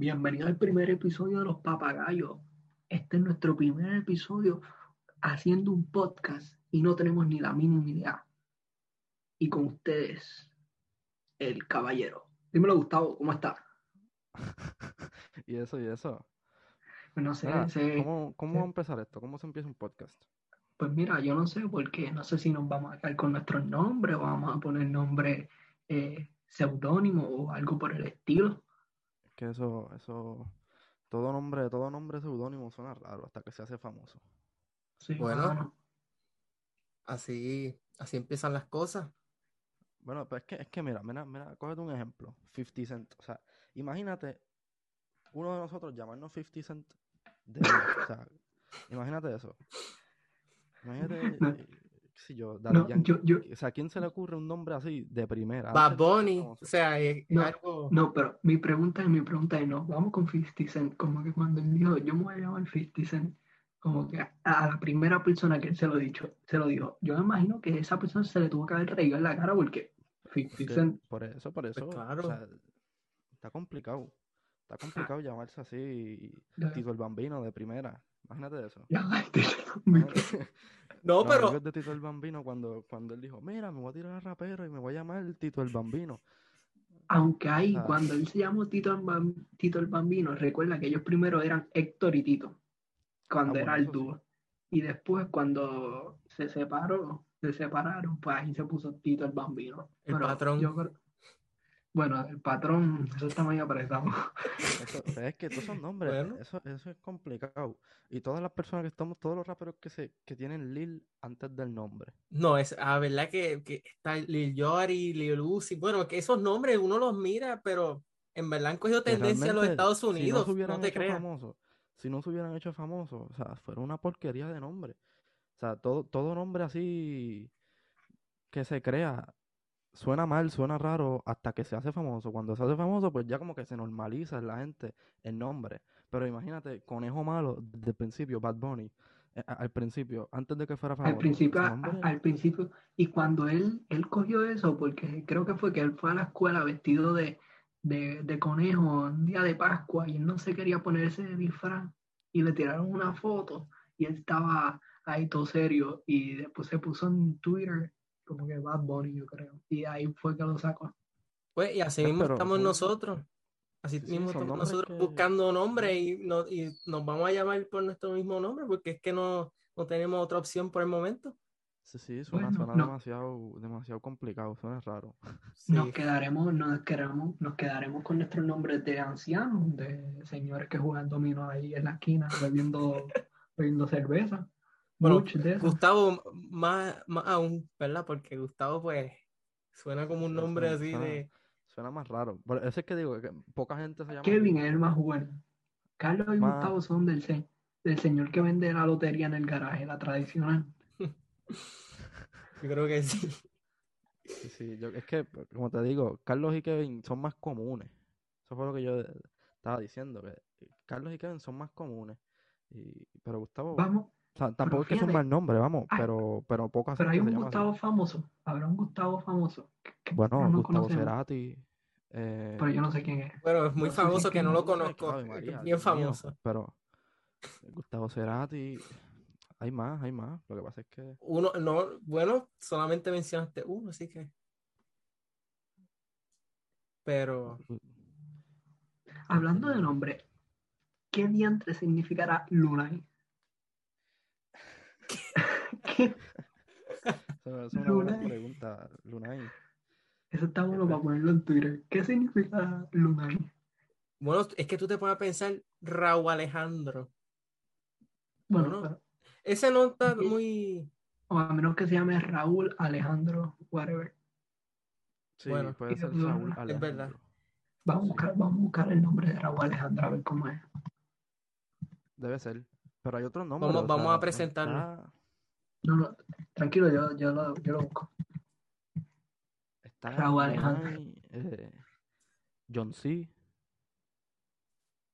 Bienvenido al primer episodio de Los Papagayos. Este es nuestro primer episodio haciendo un podcast y no tenemos ni la mínima idea. Y con ustedes, el caballero. Dímelo, Gustavo, ¿cómo está? y eso, y eso. Pues no sé, Mira, sé- ¿Cómo, cómo sé- va a empezar esto? ¿Cómo se empieza un podcast? Pues mira, yo no sé por qué. No sé si nos vamos a quedar con nuestros nombres o vamos a poner nombre eh, seudónimo o algo por el estilo. Que eso, eso, todo nombre, todo nombre seudónimo suena raro hasta que se hace famoso. Sí, Bueno. Así, así empiezan las cosas. Bueno, pues es que, es que mira, mira, mira, cógete un ejemplo, 50 Cent. O sea, imagínate uno de nosotros llamarnos 50 Cent de O sea, imagínate eso. Imagínate, No. yo, Daddy No, Yankee. yo, yo, O sea, ¿a quién se le ocurre un nombre así de primera? Bad Bunny, o sea, es, es No, algo. no, pero mi pregunta es, mi pregunta es, no, vamos con 50 Cent, como que cuando él dijo, yo me voy a llamar 50 Cent, como que a, a la primera persona que él se lo dicho, se lo dijo, yo me imagino que esa persona se le tuvo que haber reído en la cara porque 50 Porque Cent, por eso, por eso, o claro. sea, está complicado. Está complicado llamarse así Tito el Bambino de primera. Imagínate eso. ya, Imagínate- No, Los pero de Tito el Bambino cuando, cuando él dijo, mira, me voy a tirar a rapero y me voy a llamar Tito el Bambino. aunque ahí, Ah. cuando él se llamó Tito el, Bam- Tito el Bambino, recuerda que ellos primero eran Héctor y Tito, cuando Ah, era bueno, el sí. dúo, y después cuando se separó, se separaron, pues ahí se puso Tito el Bambino. El Pero patrón. yo creo- bueno, el patrón, eso está muy apretado. Eso, pero es que todos esos nombres, Bueno. eso, eso es complicado. Y todas las personas que estamos, todos los raperos que se, que tienen Lil antes del nombre. no, es a verdad que, que está Lil Yachty, Lil Uzi. Bueno, que esos nombres uno los mira, pero en verdad han cogido tendencia a los Estados si no Unidos. se hubieran No te hecho creas. famosos, si no se hubieran hecho famosos, o sea, fuera una porquería de nombre. O sea, todo, todo nombre así que se crea suena mal, suena raro hasta que se hace famoso. Cuando se hace famoso, pues ya como que se normaliza en la gente el nombre. Pero imagínate, Conejo Malo, desde el principio, Bad Bunny, eh, al principio, antes de que fuera Al famoso, principio, ese a- nombre- al principio, y cuando él, él cogió eso, porque creo que fue que él fue a la escuela vestido de, de, de conejo un día de Pascua y él no se quería ponerse de disfraz y le tiraron una foto y él estaba ahí todo serio y después se puso en Twitter como que Bad Bunny, yo creo, y ahí fue que lo sacó. Pues, y así mismo pero estamos son- nosotros. Así Sí, mismo estamos nosotros que- buscando nombres y, no, y nos vamos a llamar por nuestro mismo nombre porque es que no, no tenemos otra opción por el momento. Sí, sí, suena, Bueno, suena no. demasiado, demasiado complicado, suena raro. Sí. Nos quedaremos, nos quedaremos, nos quedaremos con nuestros nombres de ancianos, de señores que juegan dominó ahí en la esquina bebiendo, bebiendo cerveza. Bueno, de. Gustavo, más, más aún, ¿verdad? Porque Gustavo, pues, suena como un nombre suena- así suena- de. Suena más raro. Por eso es que digo que poca gente se llama Kevin es el más bueno. Carlos y Más- Gustavo son del, se- del señor que vende la lotería en el garaje, la tradicional. Yo creo que sí. Sí, sí, yo- es que, como te digo, Carlos y Kevin son más comunes. Eso fue lo que yo estaba diciendo, que Carlos y Kevin son más comunes. Y, pero Gustavo, Vamos, o sea, tampoco es que es un mal nombre, vamos, hay- pero, pero poca pero hay un así. Gustavo famoso. Habrá un Gustavo famoso. que- Bueno, no Gustavo conocemos, Cerati. eh, pero yo no sé quién es. Bueno, es muy No famoso que no lo conozco. Es María, bien mío, famoso. pero Gustavo Cerati, hay más, hay más. Lo que pasa es que Uno, no, bueno, solamente mencionaste uno, así que. Pero. Hablando de nombre, ¿qué diantre significará Lunay? ¿Qué? eso, es una buena pregunta, Lunay. Eso está bueno para ponerlo en Twitter. ¿Qué significa Lunay? Bueno, es que tú te pones a pensar Raúl Alejandro. Bueno, Bueno. pero- Ese no está muy. o a menos que se llame Raúl Alejandro, whatever. Sí, Bueno, puede ser de- Saúl es verdad. Alejandro. Vamos a buscar, vamos a buscar el nombre de Raúl Alejandro a ver cómo es. Debe ser. Pero hay otros nombres. Vamos- vamos sea, a no presentarlo. Está, No, no, tranquilo, yo, yo, lo, yo lo busco. está Raúl Alejandro. Eh, John C.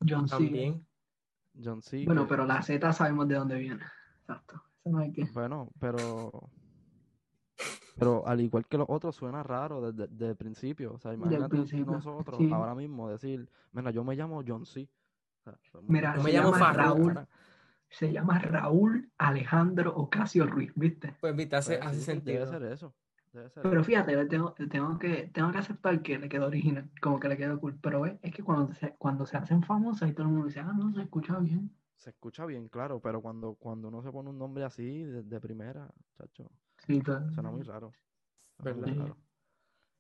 John C. También. John C. Bueno, que- pero la Z sabemos de dónde viene. Exacto. Eso no hay que. Bueno, pero Pero al igual que los otros, suena raro desde, desde el principio. O sea, imagínate principio, nosotros sí. ahora mismo decir, mira, yo me llamo John C. O sea, somos- Mira, Yo me llamo Farruko. Se llama Raúl Alejandro Ocasio Ruiz, ¿viste? Pues viste, hace, pues, hace sí, sentido. Debe ser eso. Debe ser Pero fíjate, le tengo, le tengo que, tengo que aceptar que le quedó original, como que le quedó cool. Pero ves, es que cuando se, cuando se hacen famosos y todo el mundo dice, ah, no, se escucha bien. Se escucha bien, claro, pero cuando, cuando uno se pone un nombre así de, de primera, chacho, Sí, todo- suena muy raro. Suena muy ¿Verdad? raro.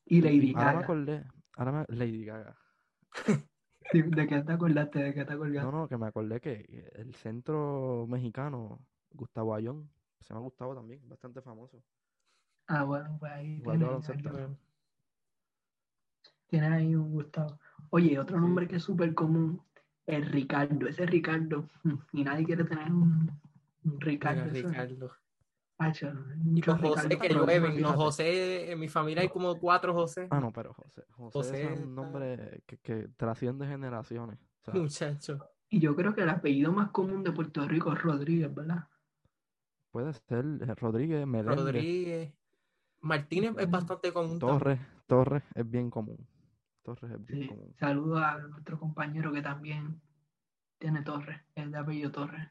Y Lady Ahora me Gaga. acordé, ahora me, Lady Gaga. ¿De qué te acordaste? ¿De qué te acordaste? No, no, que me acordé que el centro mexicano, Gustavo Ayón, se llama Gustavo también, bastante famoso. Ah, bueno, pues ahí tienes, ahí- Bueno, tienes ahí un Gustavo. Oye, otro nombre que es súper común es Ricardo. Ese Ricardo. Y nadie quiere tener un, Ricardo. Y los José que llueven. Los José, en mi familia hay como cuatro José. Ah, no, pero José. José, José es un nombre que, que trasciende generaciones. O sea, Muchacho. Y yo creo que el apellido más común de Puerto Rico es Rodríguez, ¿verdad? puede ser eh, Rodríguez, Meléndez, Rodríguez. Martínez es bastante común. Torres. Torres es bien común. Torres es bien Sí. común. Saludo a nuestro compañero que también tiene Torres, es de apellido Torres,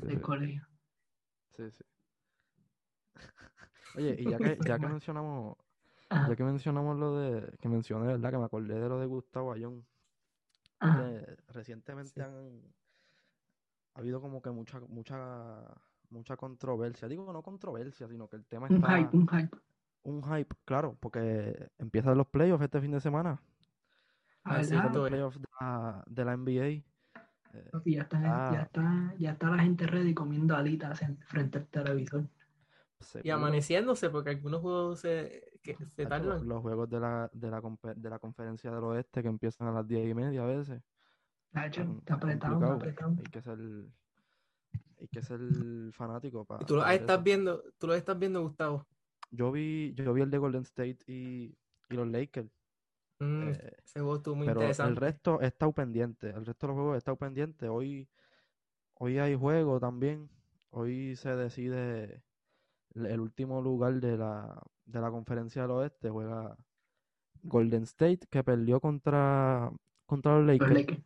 Sí, del colegio. sí, sí. Oye, y ya que, ya que mencionamos, Ajá, ya que mencionamos lo de, que mencioné, ¿verdad? Que me acordé de lo de Gustavo Ayón. eh, recientemente Sí. han ha habido como que mucha, mucha, mucha controversia. Digo no controversia, sino que el tema Un está hype, un hype. un hype, claro, porque empiezan los playoffs este fin de semana. Ah, los es. playoffs de la, de la NBA. eh, ya está, Ah. ya está, ya está la gente ready comiendo alitas en- frente al televisor. Y amaneciéndose, porque algunos juegos se, que se tacho, los, tardan. los juegos de la, de, la, de la conferencia del oeste que empiezan a las diez y media a veces. Nacho, Está, está apretado, está apretado. Hay que ser, hay que ser fanático para Y tú lo estás viendo, tú lo estás viendo, Gustavo. Yo vi, yo vi el de Golden State y, y los Lakers. Mm, eh, ese juego estuvo muy pero el interesante. resto he estado pendiente. El resto de los juegos estado pendiente. Hoy, hoy hay juego también. Hoy se decide el, último lugar de la, de la conferencia del oeste. Juega Golden State, que perdió contra, contra los Los Lakers.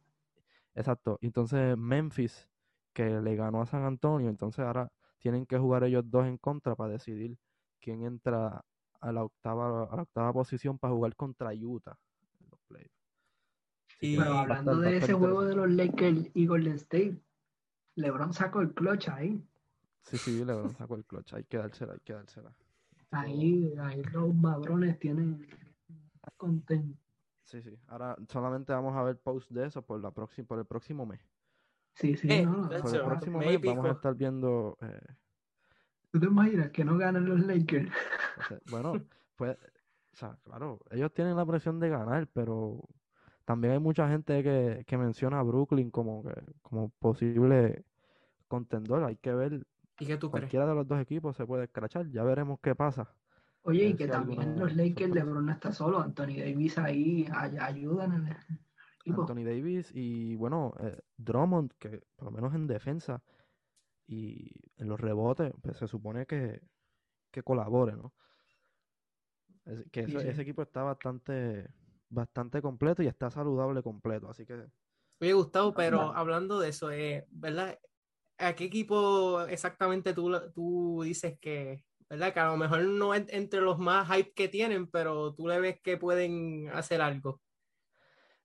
Exacto. Entonces Memphis, que le ganó a San Antonio. Entonces ahora tienen que jugar ellos dos en contra para decidir quién entra a la octava, a la octava posición para jugar contra Utah en los playoffs. Y- a hablando de ese juego de los Lakers y Golden State, LeBron sacó el clutch ahí. Sí, sí, LeBron sacó el clutch. Hay que dársela, hay que dársela. Ahí, ahí los madrones tienen contentos. Sí, sí. Ahora solamente vamos a ver post de eso por, la próxima, por el próximo mes. Sí, sí, Eh, no. de Por el próximo mes vamos a estar viendo eh, ¿Tú te imaginas que no ganan los Lakers? O sea, bueno, pues, o sea, claro, ellos tienen la presión de ganar, pero también hay mucha gente que, que menciona a Brooklyn como que, como posible contendor. Hay que ver, ¿Y qué tú crees? cualquiera de los dos equipos se puede escrachar, ya veremos qué pasa. Oye, y que también los Lakers. LeBron no está solo, Anthony Davis ahí ay- ayudan en el equipo. Anthony Davis y bueno, eh, Drummond, que por lo menos en defensa y en los rebotes, pues se supone que, que colabore, ¿no? Es- que Sí, ese, sí. ese equipo está bastante, bastante completo y está saludable completo, así que Oye, Gustavo, pero hablando de eso, eh, ¿verdad? ¿A qué equipo exactamente tú, tú dices que, ¿verdad? Que a lo mejor no es entre los más hype que tienen, pero tú le ves que pueden hacer algo.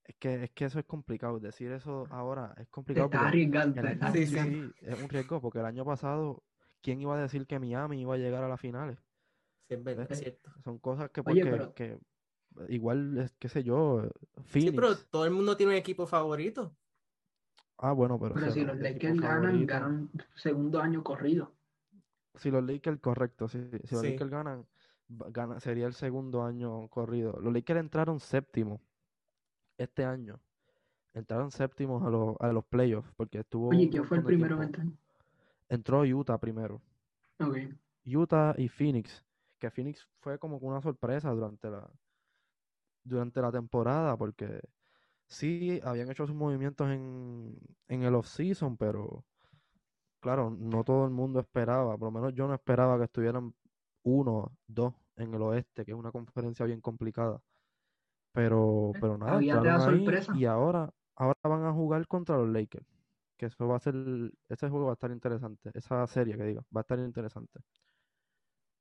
es que, es que eso es complicado. Decir eso ahora es complicado porque arriesgando, el Sí, sí, arriesgando. sí, es un riesgo porque el año pasado, ¿quién iba a decir que Miami iba a llegar a las finales? Sí, es verdad, es cierto. Son cosas que Oye, porque pero- que igual es qué sé yo, Sí, pero Phoenix. todo el mundo tiene un equipo favorito. Ah, bueno, pero, Pero si si los Lakers ganan, ganan segundo año corrido. si los Lakers, correcto, si, si los Sí. Lakers ganan, gana- sería el segundo año corrido. Los Lakers entraron séptimo este año. Entraron séptimos a los, a los playoffs porque estuvo Oye, ¿quién fue el primero en tiempo. entrar? Entró Utah primero. Ok. Utah y Phoenix, que Phoenix fue como que una sorpresa durante la durante la temporada porque sí habían hecho sus movimientos en, en el off-season, pero claro, no todo el mundo esperaba, por lo menos yo no esperaba que estuvieran uno, dos en el oeste, que es una conferencia bien complicada. Pero, pero nada, ahí y ahora, ahora van a jugar contra los Lakers. Que eso va a ser, ese juego va a estar interesante. Esa serie que diga, va a estar interesante.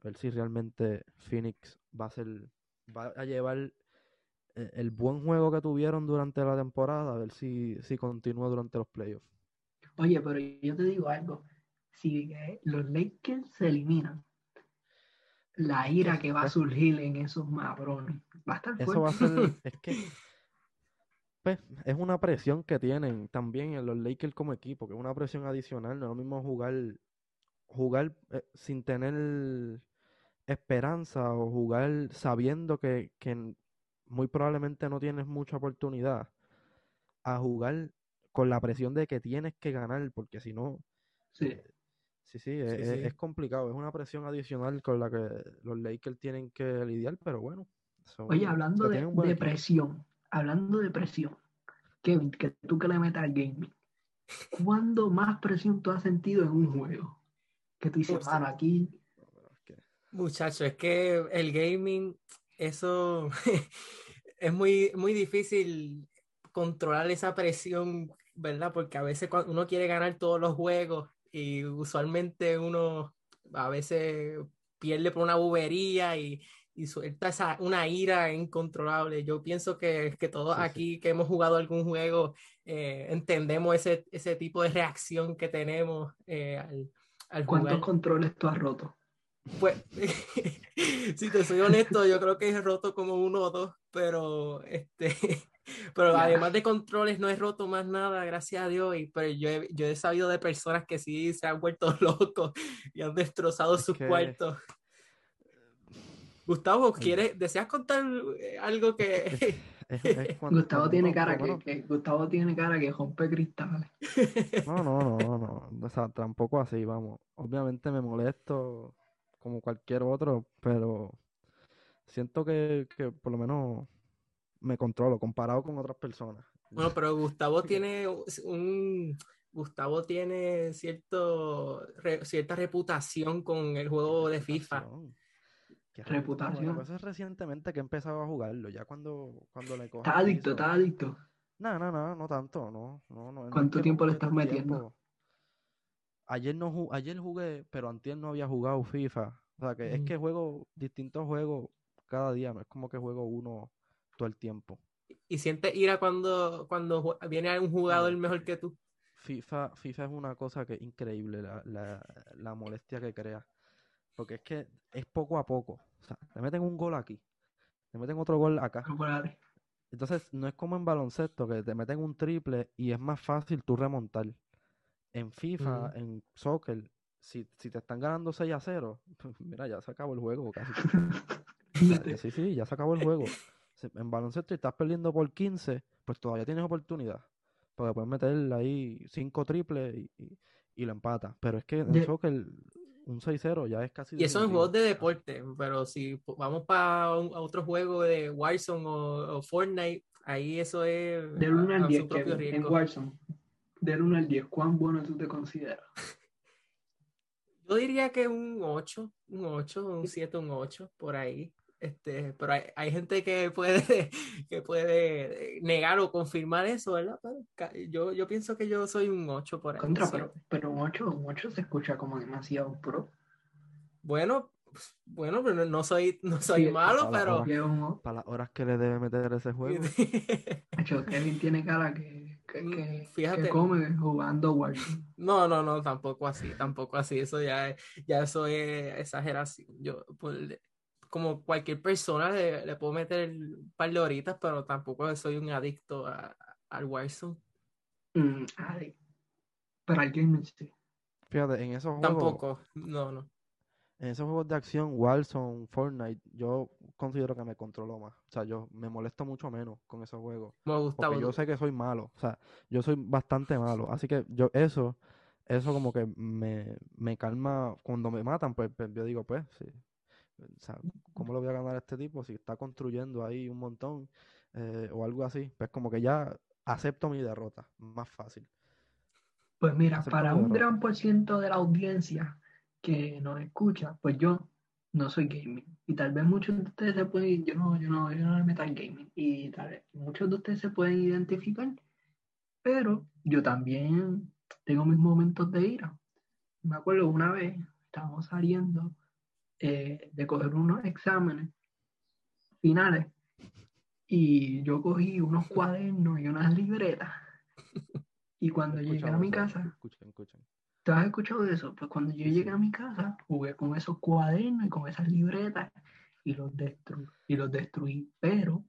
A ver si realmente Phoenix va a ser, va a llevar eh, el buen juego que tuvieron durante la temporada, a ver si, si continúa durante los playoffs. Oye, pero yo te digo algo. Si eh, los Lakers se eliminan, la ira que va a surgir en esos mabrones va a estar Eso va a fuerte. ser, es que pues, es una presión que tienen también en los Lakers como equipo, que es una presión adicional, no es lo mismo jugar, jugar eh, sin tener esperanza o jugar sabiendo que, muy probablemente no tienes mucha oportunidad a jugar con la presión de que tienes que ganar, porque si no, Sí. eh, sí, sí, es, es- sí. es complicado, es una presión adicional con la que los Lakers tienen que lidiar, pero bueno. son- Oye, hablando de, presión, hablando de presión, Kevin, que tú que le metas al gaming, ¿cuándo más presión tú has sentido en un juego? Que tú dices, mano, aquí Muchacho, es que el gaming, eso es muy, muy difícil controlar esa presión, ¿verdad? Porque a veces cuando uno quiere ganar todos los juegos y usualmente uno a veces pierde por una bobería y, y suelta esa, una ira incontrolable. Yo pienso que, que todos Sí, sí. aquí que hemos jugado algún juego eh, entendemos ese, ese tipo de reacción que tenemos eh, al, al ¿cuántos jugar. controles tú has roto? Pues, si te soy honesto, yo creo que he roto como uno o dos, pero este, pero además de controles no he roto más nada, gracias a Dios, y pero yo he, yo he sabido de personas que sí se han vuelto locos y han destrozado Es sus que- cuartos. Gustavo. ¿quieres, deseas contar eh, algo que Es- es cuando- Gustavo tiene cara que, que- Gustavo tiene cara que rompe cristales. No, no, no, no, o sea, tampoco así, vamos. Obviamente me molesto como cualquier otro, pero siento que, que por lo menos me controlo comparado con otras personas. Bueno, pero Gustavo tiene un Gustavo tiene cierto re- cierta reputación con el juego de FIFA. Reputación. ¿Qué Reputación. Bueno, pues es recientemente que he empezado a jugarlo, ya cuando, cuando le cojo Está adicto, está adicto. No, no, no, no tanto, no, no, no. ¿Cuánto tiempo le estás metiendo? tiempo. Ayer no ju- ayer jugué, pero antier no había jugado FIFA. O sea que es que juego distintos juegos cada día, no es como que juego uno todo el tiempo. Y sientes ira cuando, cuando viene un jugador No, mejor que tú. FIFA, FIFA es una cosa que es increíble, la, la, la molestia que crea. Porque es que es poco a poco. O sea, te meten un gol aquí, te meten otro gol acá. Chocolate. Entonces, no es como en baloncesto, que te meten un triple y es más fácil tú remontar. En FIFA, en soccer, si, si te están ganando 6 a 0, pues mira, ya se acabó el juego casi. Sí, sí, ya se acabó el juego. Si En baloncesto y estás perdiendo por 15, pues todavía tienes oportunidad. Porque puedes meter ahí 5 triples y, y, y lo empatas. Pero es que en soccer, un 6-0 ya es casi Y eso en juegos de deporte, pero si vamos para otro juego de Warzone o, o Fortnite, ahí eso es Del 1 a- al a 10, su propio Kevin, en riesgo. Warzone. Del 1 al 10, ¿cuán bueno tú te consideras? Yo diría que un 8, un 8, un 7, un 8, por ahí. Este, pero hay, hay gente que puede, que puede negar o confirmar eso, ¿verdad? Pero yo, yo pienso que yo soy un 8 por ahí. Contra, pero, pero un 8, un 8 se escucha como demasiado pro. Bueno, pues, bueno, pero no- soy, no soy Sí, malo, para pero un Para las horas que le debe meter ese juego. 8. Kevin tiene cara que, que, Mm, que- fíjate. que come jugando Warzone. No, no, no, tampoco así, tampoco así. Eso ya, es- ya eso es exageración. Yo, pues, como cualquier persona, le, le puedo meter un par de horitas, pero tampoco soy un adicto a- al Warzone. Mm, ay. Pero al gaming sí. Fíjate, en esos juegos, Tampoco, no, no. En esos juegos de acción, Warzone, Fortnite, yo considero que me controlo más. O sea, yo me molesto mucho menos con esos juegos. Me gusta. Porque yo sé que soy malo. O sea, yo soy bastante malo. Así que yo eso, eso como que me, me calma. Cuando me matan, pues, pues, yo digo, pues, sí. O sea, ¿cómo lo voy a ganar a este tipo si está construyendo ahí un montón eh, o algo así? Pues como que ya acepto mi derrota, más fácil. Pues mira, Acepto para un derrota. gran por ciento de la audiencia que nos escucha, pues yo no soy gaming. Y tal vez muchos de ustedes se pueden, yo no, yo no, yo no le meto al gaming. Y tal vez muchos de ustedes se pueden identificar, pero yo también tengo mis momentos de ira. Me acuerdo una vez, estábamos saliendo eh, de coger unos exámenes finales y yo cogí unos cuadernos y unas libretas. Y cuando llegué a mi casa, Escuchen, escuchen. ¿Te has escuchado de eso? Pues cuando yo llegué a mi casa, jugué con esos cuadernos y con esas libretas y los, destru y los destruí. Pero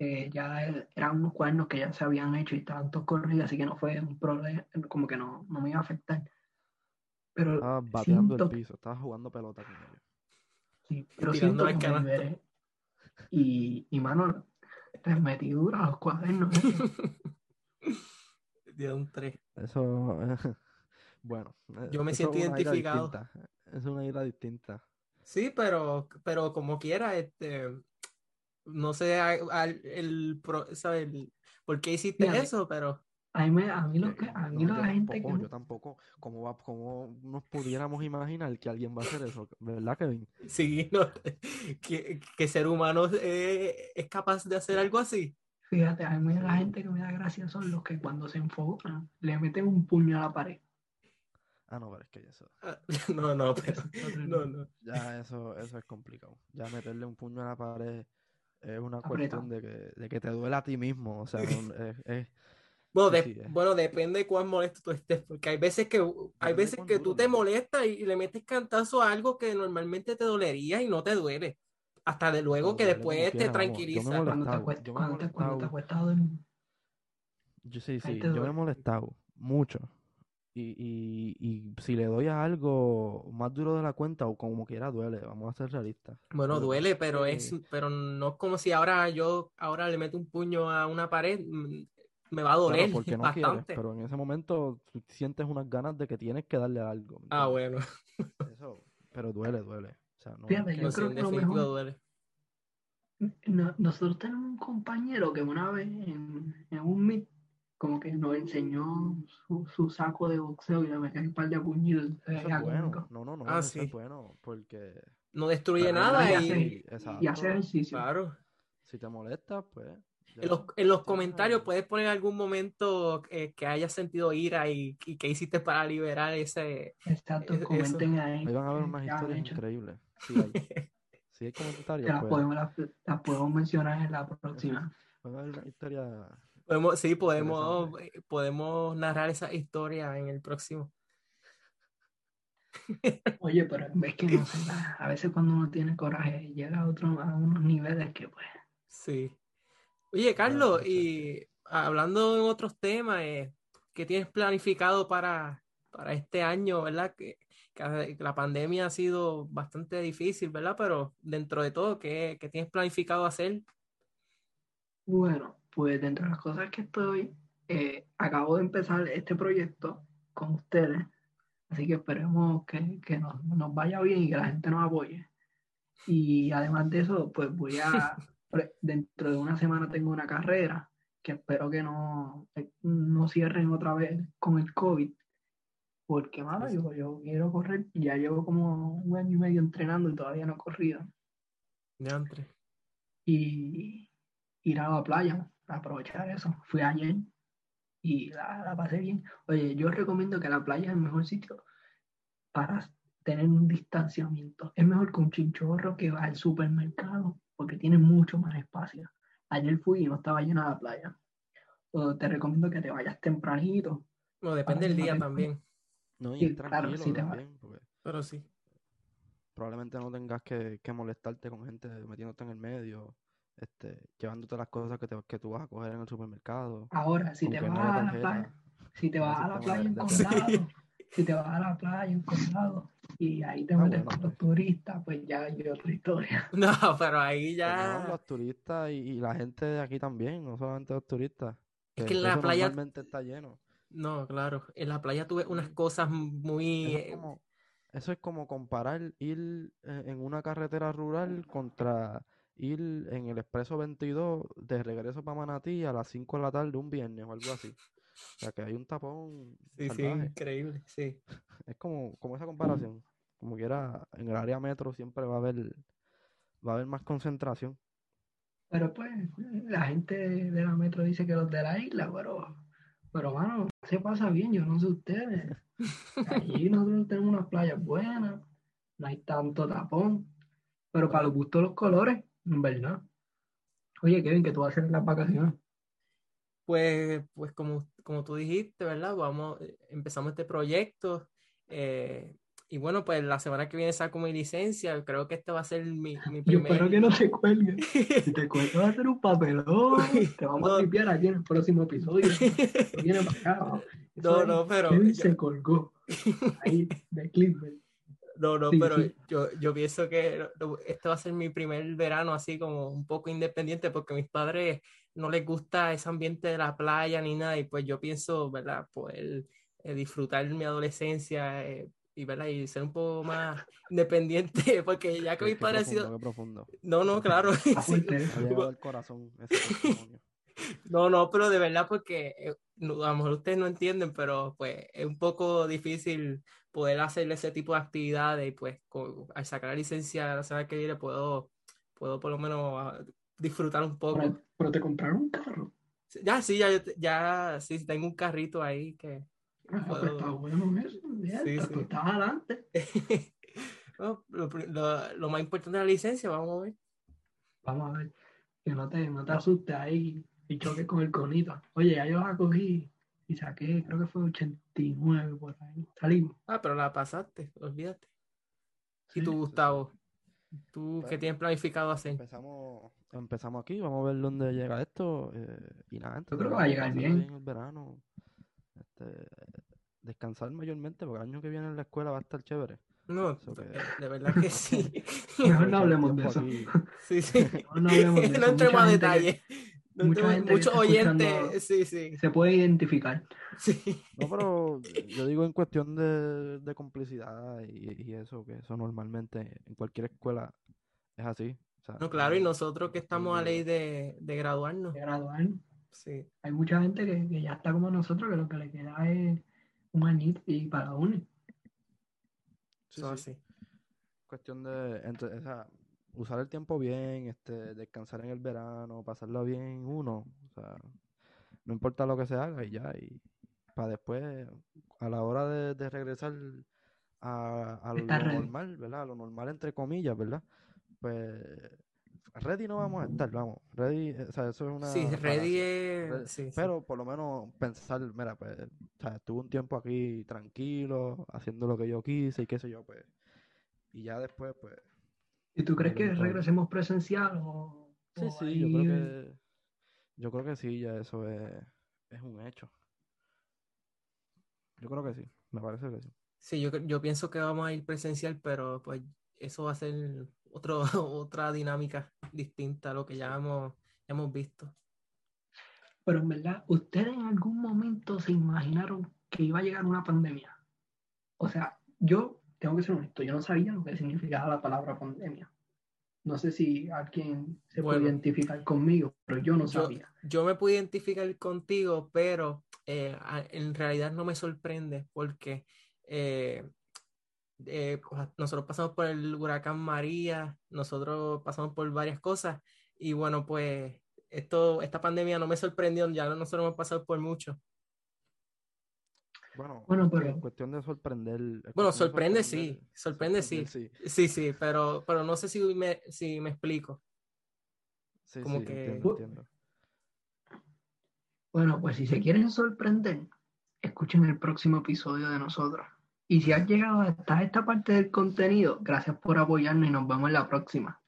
eh, ya er- eran unos cuadernos que ya se habían hecho y estaban todos corridos, así que no fue un problema, como que no, no me iba a afectar. Pero Estabas bateando el piso, estabas jugando pelota con ellos. sí, pero siento que me liberé. Y, y mano, les metí duro a los cuadernos. Dio un 3. Eso, bueno. eh, Yo me es siento identificado. distinta. Es una ira distinta. Sí, pero, pero como quiera, este, no sé a- el, pro- ¿sabes? el- por qué hiciste eso, pero A mí, a mí, lo Eh, que, a mí no, la gente que tampoco, no- yo tampoco. ¿Cómo, va, ¿Cómo nos pudiéramos imaginar que alguien va a hacer eso? ¿Verdad, Kevin? sí, no, que, que ser humano eh, es capaz de hacer algo así. Fíjate, a mí la gente que me da gracia son los que cuando se enfocan le meten un puño a la pared. Ah, no, pero es que eso, Ah, No, no, pero, no, no. ya eso, eso es complicado. Ya meterle un puño a la pared es una cuestión de que, de que te duele a ti mismo. O sea, es, es- Bueno, Sí, de- sí, es. bueno, depende de cuán molesto tú estés, porque hay veces que hay veces que duro, tú te ¿no? molestas y, y le metes cantazo a algo que normalmente te dolería y no te duele. Hasta de luego que después te quiera, tranquiliza. Cuando te acuestas, yo me he cuando te, acuestas Yo sí, sí, yo me he molestado mucho. Y, y, y si le doy a algo más duro de la cuenta o como quiera duele, vamos a ser realistas. Bueno, duele, pero es es, pero no es como si ahora yo ahora le meto un puño a una pared, mm, me va a Claro, doler porque no quieres, bastante. pero en ese momento tú sientes unas ganas de que tienes que darle algo. ¿me Ah, bueno, Eso, pero duele, duele. O sea, no, Fíjate, yo creo en que lo mejor- duele. no- nosotros tenemos un compañero que una vez en, en un meet como que nos enseñó su, su saco de boxeo y le metió un par de puñitos. eso es bueno. No, no, no, Ah, eso sí. es bueno porque No destruye nada y y, hace- y- hace ejercicio. claro. si te molesta, pues En los, en los comentarios puedes poner algún momento eh, que hayas sentido ira y, y que hiciste para liberar ese... Exacto, Eso- comenten ahí. Ahí van a ver que- unas historias increíbles. Sí hay. Si hay comentarios, las pues podemos, las, las podemos mencionar en la próxima. van a ver una historia. Podemos, sí, podemos, eh, podemos narrar esa historia en el próximo. Oye, pero es que no sé, a veces cuando uno tiene coraje llega a, otro, a unos niveles que pues Sí. Oye, Carlos, y hablando en otros temas, eh, ¿qué tienes planificado para, para este año, verdad? Que, que la pandemia ha sido bastante difícil, ¿verdad? Pero dentro de todo, ¿qué, qué tienes planificado hacer? Bueno, pues dentro de las cosas que estoy, eh, acabo de empezar este proyecto con ustedes, así que esperemos que, que nos, nos vaya bien y que la gente nos apoye. Y además de eso, pues voy a, dentro de una semana tengo una carrera que espero que no, eh, no cierren otra vez con el COVID, porque, mano, yo, yo quiero correr, ya llevo como un año y medio entrenando y todavía no he corrido. Diantre. y ir a la playa, aprovechar eso. Fui ayer y la, la pasé bien. Oye, yo recomiendo que la playa es el mejor sitio para tener un distanciamiento. Es mejor que un chinchorro que va al supermercado porque tiene mucho más espacio. Ayer fui y no estaba llena la playa. O te recomiendo que te vayas tempranito. Bueno, depende del día no también, No, y Sí, claro, tranquilo sí te también, porque pero sí. probablemente no tengas que, que molestarte con gente metiéndote en el medio, este, llevándote las cosas que, te, que tú vas a coger en el supermercado. Ahora, si te no vas a la playa, si te vas a la playa en condado, si te vas a la playa en condado y ahí te Ah, metes bueno, con pues. los turistas, pues ya hay otra historia. No, pero ahí Pero no, ya... los turistas y, y la gente de aquí también, no solamente los turistas. Es que en la playa- normalmente está lleno. No, claro. En la playa tuve unas cosas muy... Eso es eh, como, eso es como comparar ir eh, en una carretera rural contra ir en el expreso 22 de regreso para Manatí a las 5 de la tarde un viernes o algo así. O sea que hay un tapón Sí, sí, increíble, sí. Es como, como esa comparación. como quiera, en el área metro siempre va a haber, va a haber más concentración. Pero pues, la gente de la metro dice que los de la isla, pero, pero mano, se pasa bien, yo no sé ustedes. Allí nosotros tenemos unas playas buenas, no hay tanto tapón, pero para los gustos los colores, verdad. Oye, Kevin, que tú vas a hacer en las vacaciones. Pues, pues como, como tú dijiste, ¿verdad? Vamos, empezamos este proyecto. eh, y bueno, pues la semana que viene saco mi licencia. Creo que este va a ser mi, mi Yo primer. espero que no te cuelgues. Si te cuelgas va a ser un papelón. Te vamos No. a limpiar aquí en el próximo episodio. Viene para acá. No, pero Kevin yo- se colgó. Ahí, de clickbait. No, no, Sí, pero sí. yo, yo pienso que este va a ser mi primer verano así como un poco independiente porque a mis padres no les gusta ese ambiente de la playa ni nada y pues yo pienso, ¿verdad? Poder eh, disfrutar mi adolescencia eh, y, ¿verdad? Y ser un poco más independiente porque ya que mis qué padres sido... qué profundo. No, no, claro. Sí. corazón ese testimonio. No, no, pero de verdad porque eh, no- a lo mejor ustedes no entienden, pero pues es un poco difícil poder hacer ese tipo de actividades y pues al sacar la licencia la semana que viene puedo, puedo por lo menos ah, disfrutar un poco. Pero, pero te compraron un carro. Ya, sí, ya, ya, sí, tengo un carrito ahí que... Ah, pues Puedo- está bueno eso. ya, Sí, sí. estás adelante. Bueno, lo, pri- lo- lo más importante de la licencia, vamos a ver. Vamos a ver. Que no te, no te asustes ahí y choques con el conito. Oye, ya yo la cogí y saqué, creo que fue 89 por ahí. Salimos. Ah, pero la pasaste, olvídate. ¿Y tú. Gustavo? ¿Tú Pues, qué tienes planificado hacer? Empezamos, empezamos aquí, vamos a ver dónde llega esto. eh, y nada, Yo creo que va a llegar bien. el verano. Este, descansar mayormente, porque el año que viene en la escuela va a estar chévere. No, que- de, verdad que sí. Mejor no hablemos de eso. aquí. Sí, sí. Mejor no hablemos de No eso. entremos Mucha a que- detalle. No mucha gente sí, sí, Se puede identificar. sí. No, pero yo digo en cuestión de, de complicidad y, y eso, que eso normalmente en cualquier escuela es así. o sea, No, claro, y no- nosotros que estamos a tengo- ley de, de graduarnos. De graduar. Sí, Hay mucha gente que, que ya está como nosotros, que lo que le queda es un añito y para uno. sí, eso sí. Cuestión de entre- o sea, usar el tiempo bien, este, descansar en el verano, pasarlo bien uno, o sea, no importa lo que se haga y ya, y para después, a la hora de, de regresar a, a lo ready. normal, ¿verdad? A lo normal entre comillas, ¿verdad? Pues ready no vamos a estar, vamos, ready, eh, o sea, eso es una Sí, ready es... Sí. Pero por lo menos pensar, mira, pues, o sea, estuve un tiempo aquí tranquilo, haciendo lo que yo quise y qué sé yo, pues. Y ya después, pues. ¿Y tú crees que regresemos presencial o, Sí, o sí, yo creo que. Yo creo que sí, ya eso es, es un hecho. Yo creo que sí, me parece que sí. Sí, yo, pienso que vamos a ir presencial, pero pues eso va a ser otro, otra dinámica distinta a lo que ya hemos, ya hemos visto. Pero en verdad, ¿ustedes en algún momento se imaginaron que iba a llegar una pandemia? O sea, yo tengo que ser honesto, yo no sabía lo que significaba la palabra pandemia. No sé si alguien se puede identificar conmigo, pero yo no Yo- sabía. Yo me pude identificar contigo, pero eh, en realidad no me sorprende porque eh, eh, nosotros pasamos por el huracán María, nosotros pasamos por varias cosas y bueno, pues esto, esta pandemia no me sorprendió, ya nosotros hemos pasado por mucho. Bueno, Bueno, en pero- cuestión de sorprender. en Bueno, de sorprende sorprender, sí, sorprende sí. Sí, sí, pero, pero no sé si me, si me explico. Sí, Como sí, que- entiendo, entiendo. Bueno, pues si se quieren sorprender, escuchen el próximo episodio de nosotros. Y si has llegado hasta esta parte del contenido, gracias por apoyarnos y nos vemos en la próxima.